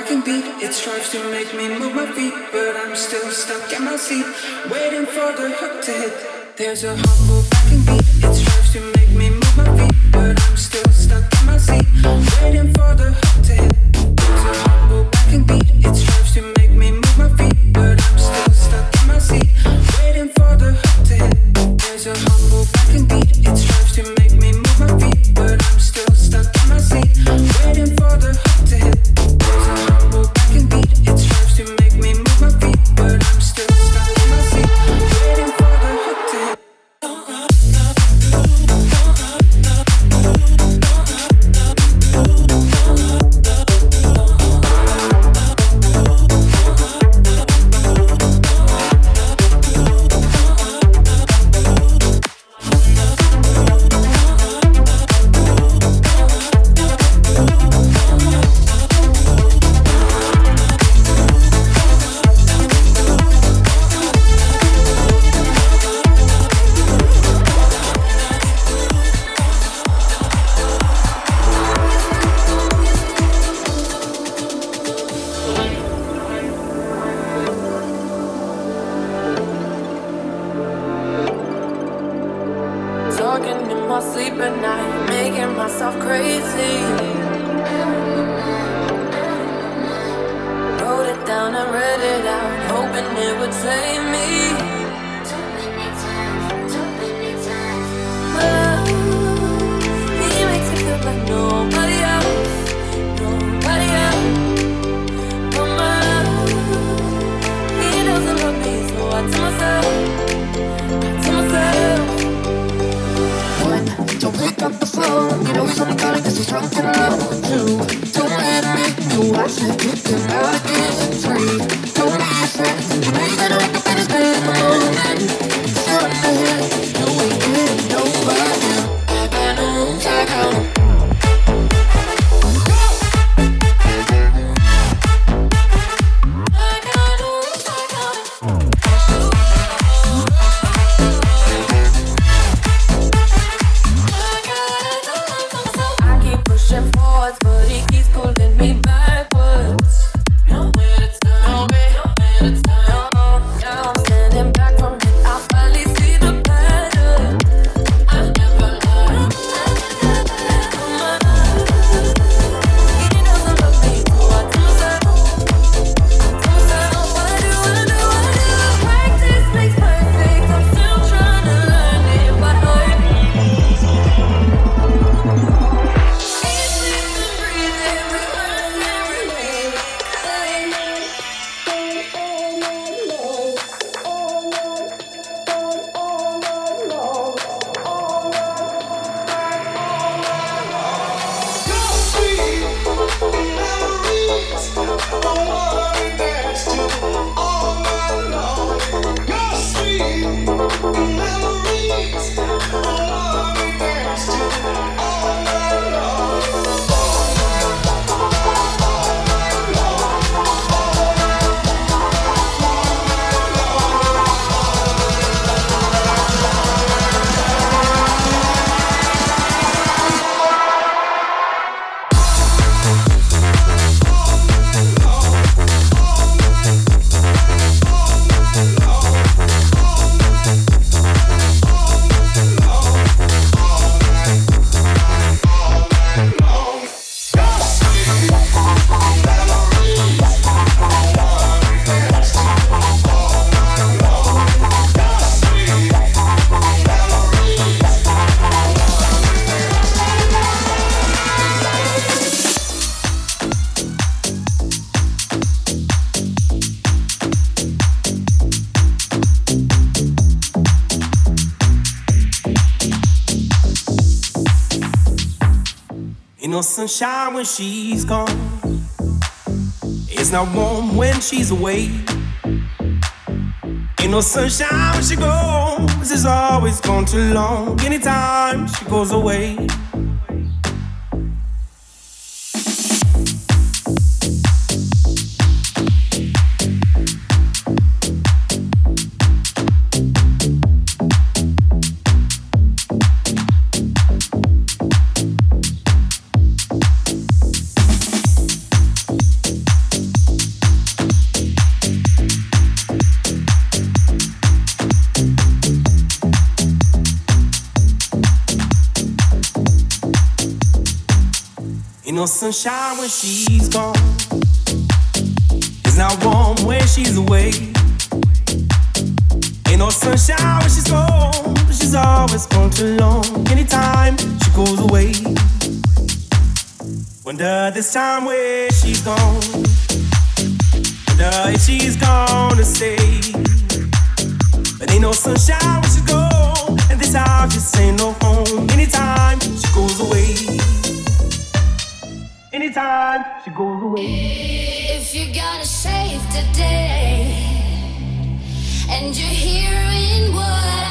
life beat It strives to make me move my feet, but I'm still stuck in my seat, waiting for the hook to hit. There's a humble backing beat. It strives to make me move my feet, but I'm still stuck in my seat, waiting for the hook to hit. There's a humble sunshine when she's gone. It's not warm when she's away. Ain't no sunshine when she goes. It's always gone too long. Anytime she goes away. Sunshine when she's gone. It's not warm when she's away. Ain't no sunshine when she's gone. She's always gone too long. Anytime she goes away. Wonder this time where she's gone. Wonder if she's gonna stay. But ain't no sunshine when she's gone. And this house just ain't no home. Anytime anytime she goes away. If you gotta save the day, and you're hearing what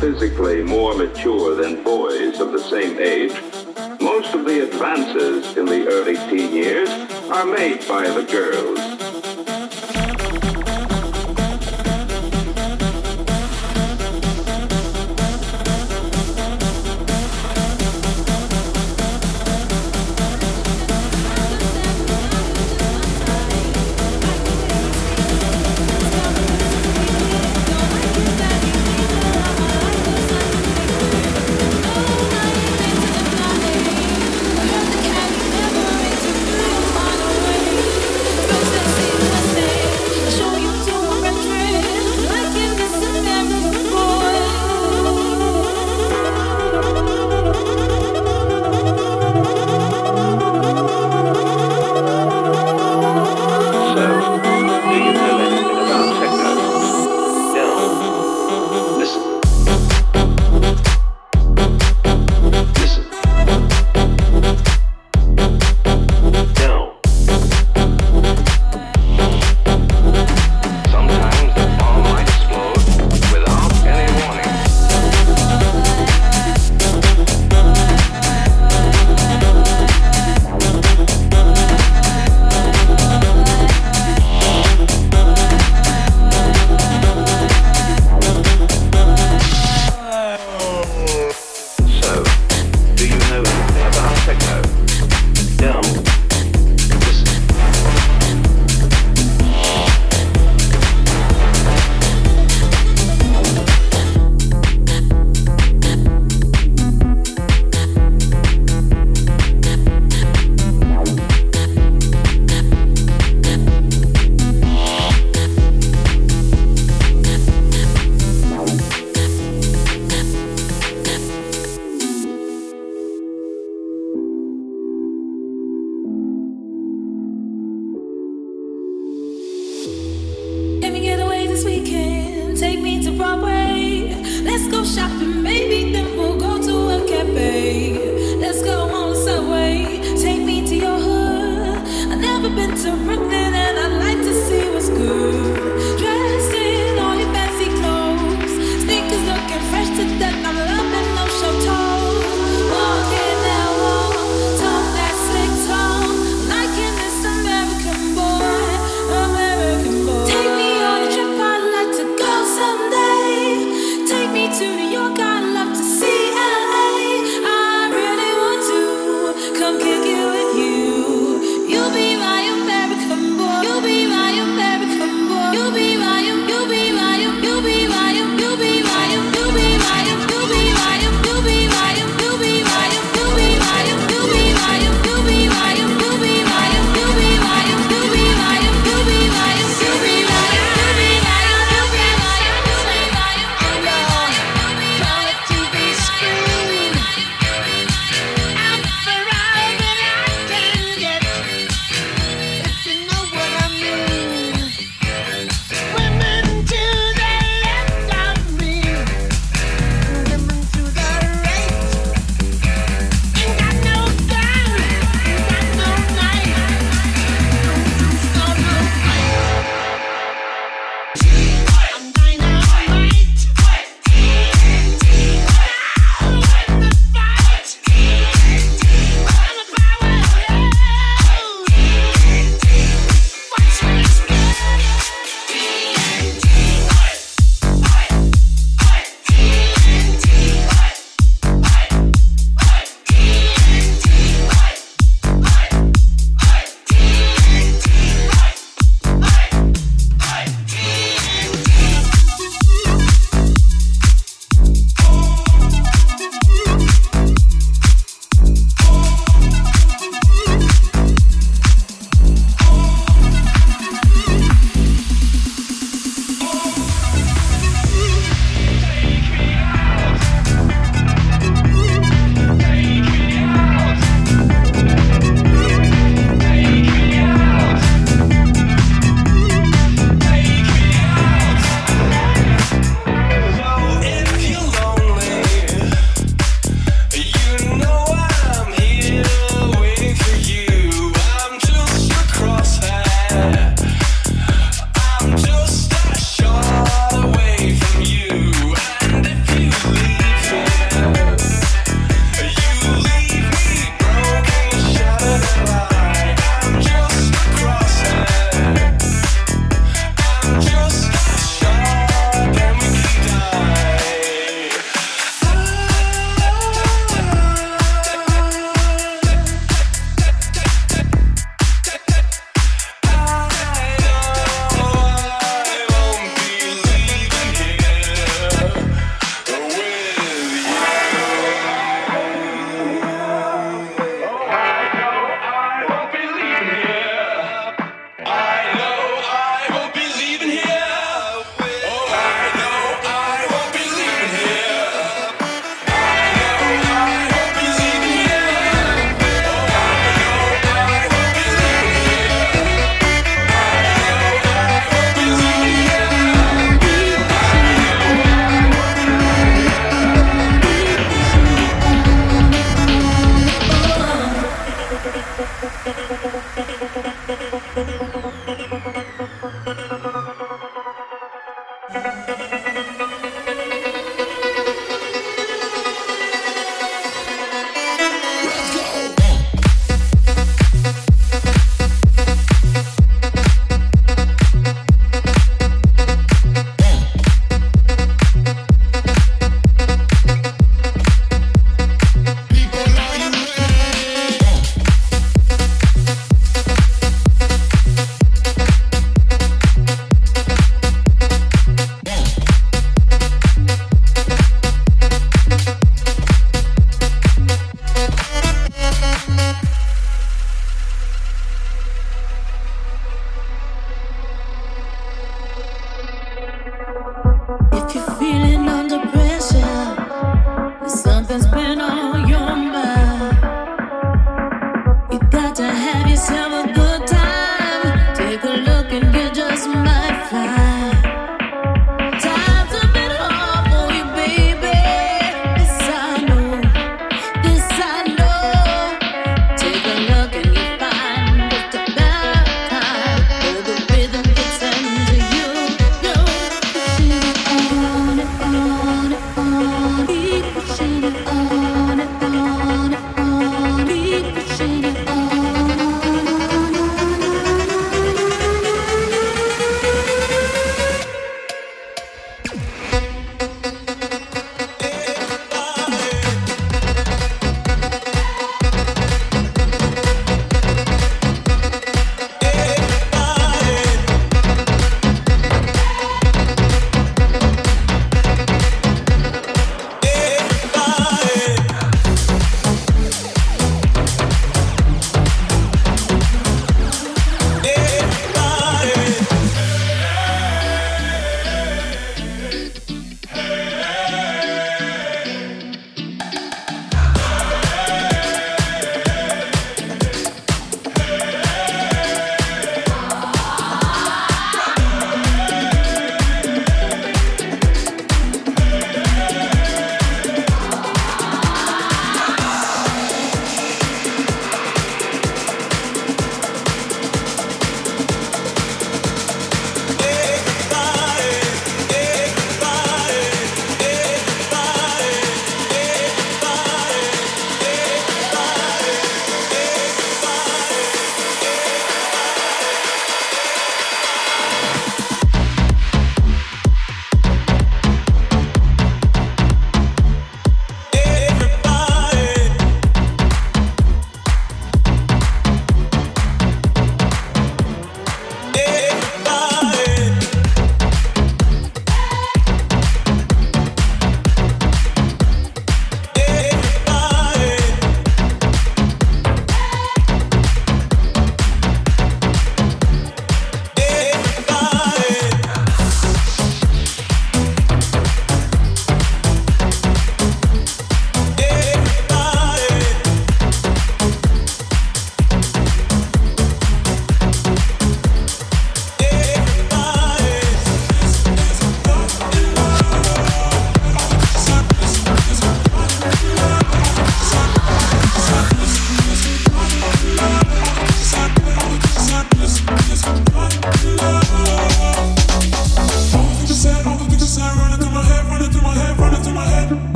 physically more mature than boys of the same age, most of the advances in the early teen years are made by the girls.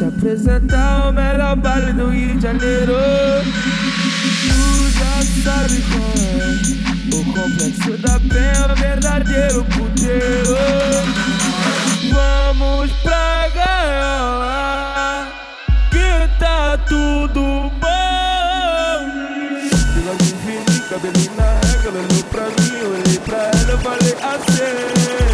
te apresentar o melhor baile do Rio de Janeiro. Tu já sabe qual é o complexo da penha, verdadeiro puteiro. Vamos pra gaiola, que tá tudo bom. Ela me viu, cabelinho na regra, olhou pra mim, olhei pra ela, falei assim.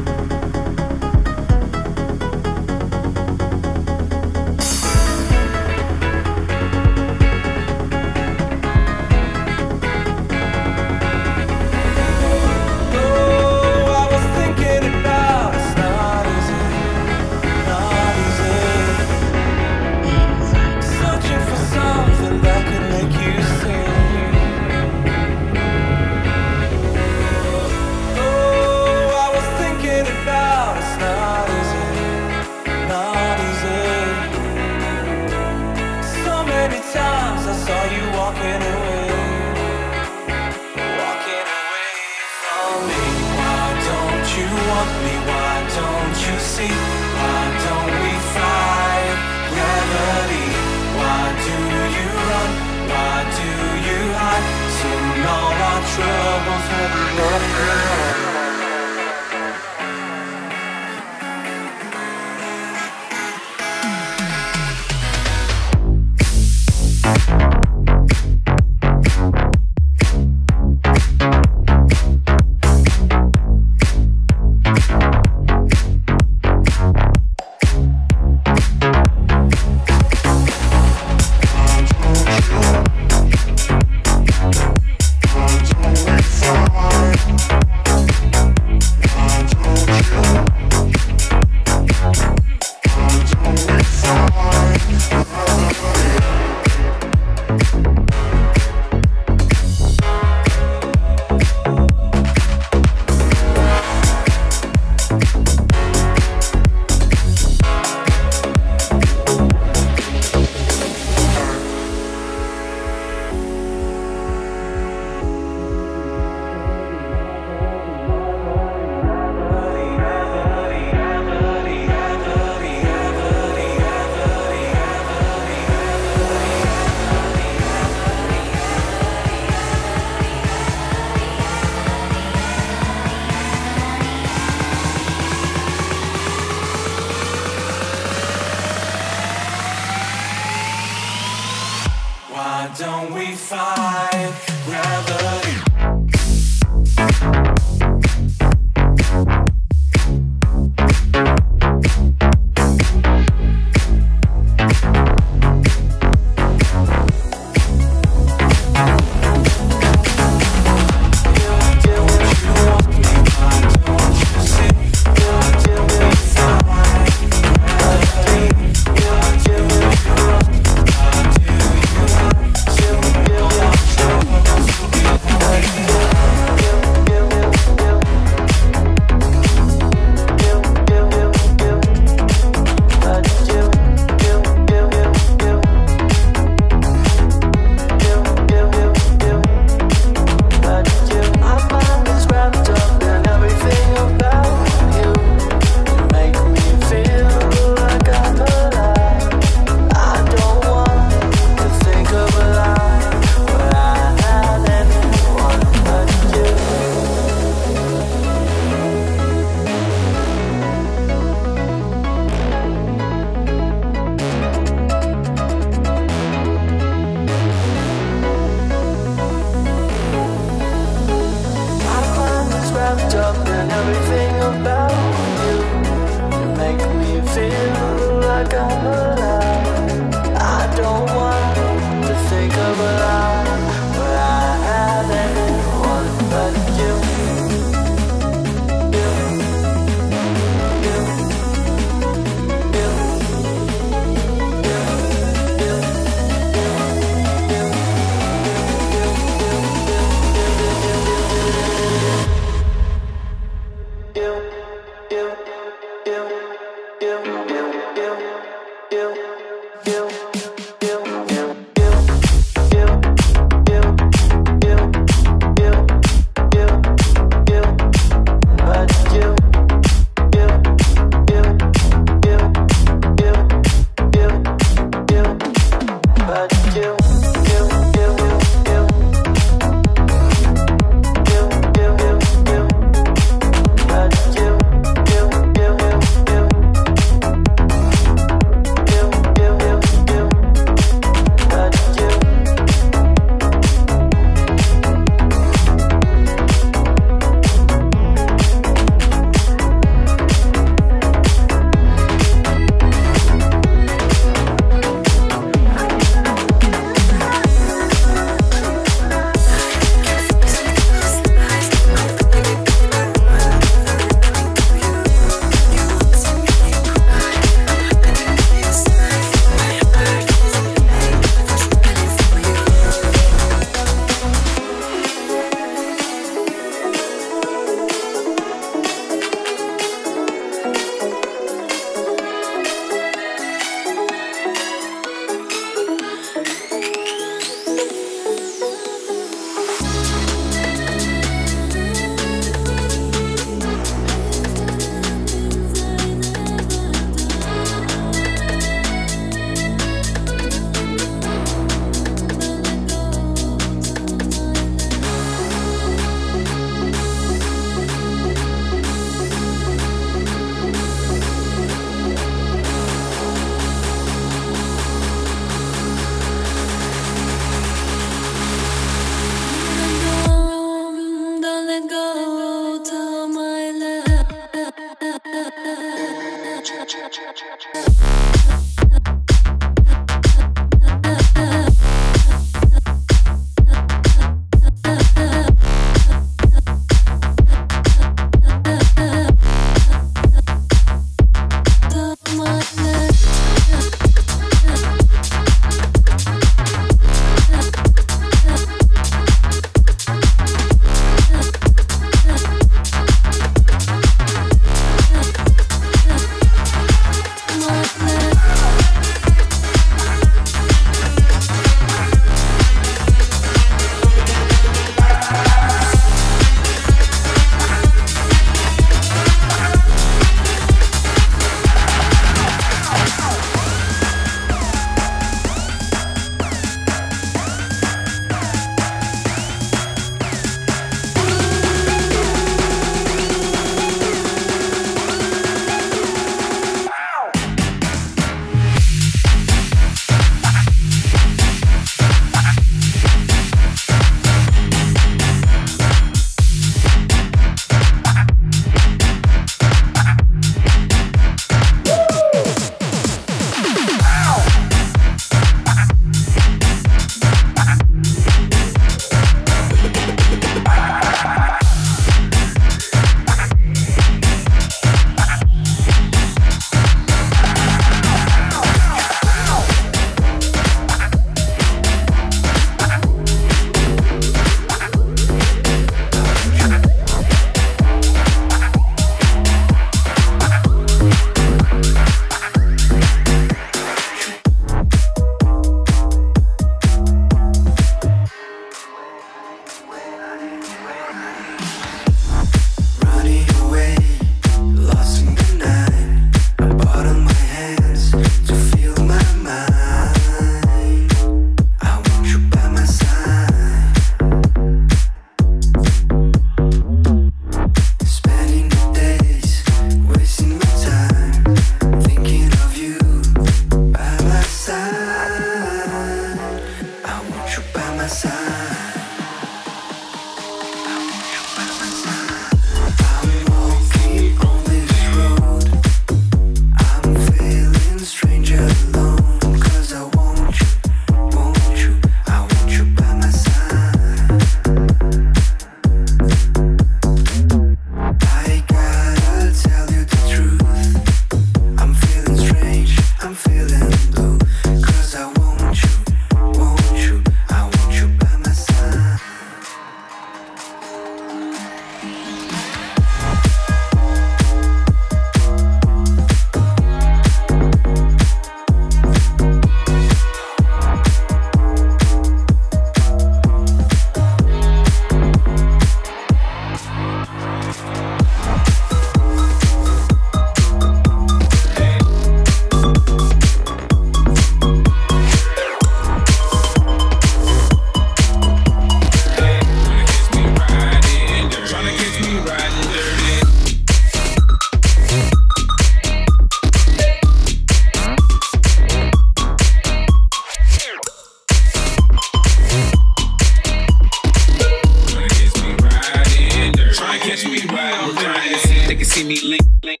catch me riding. They can see me link, link.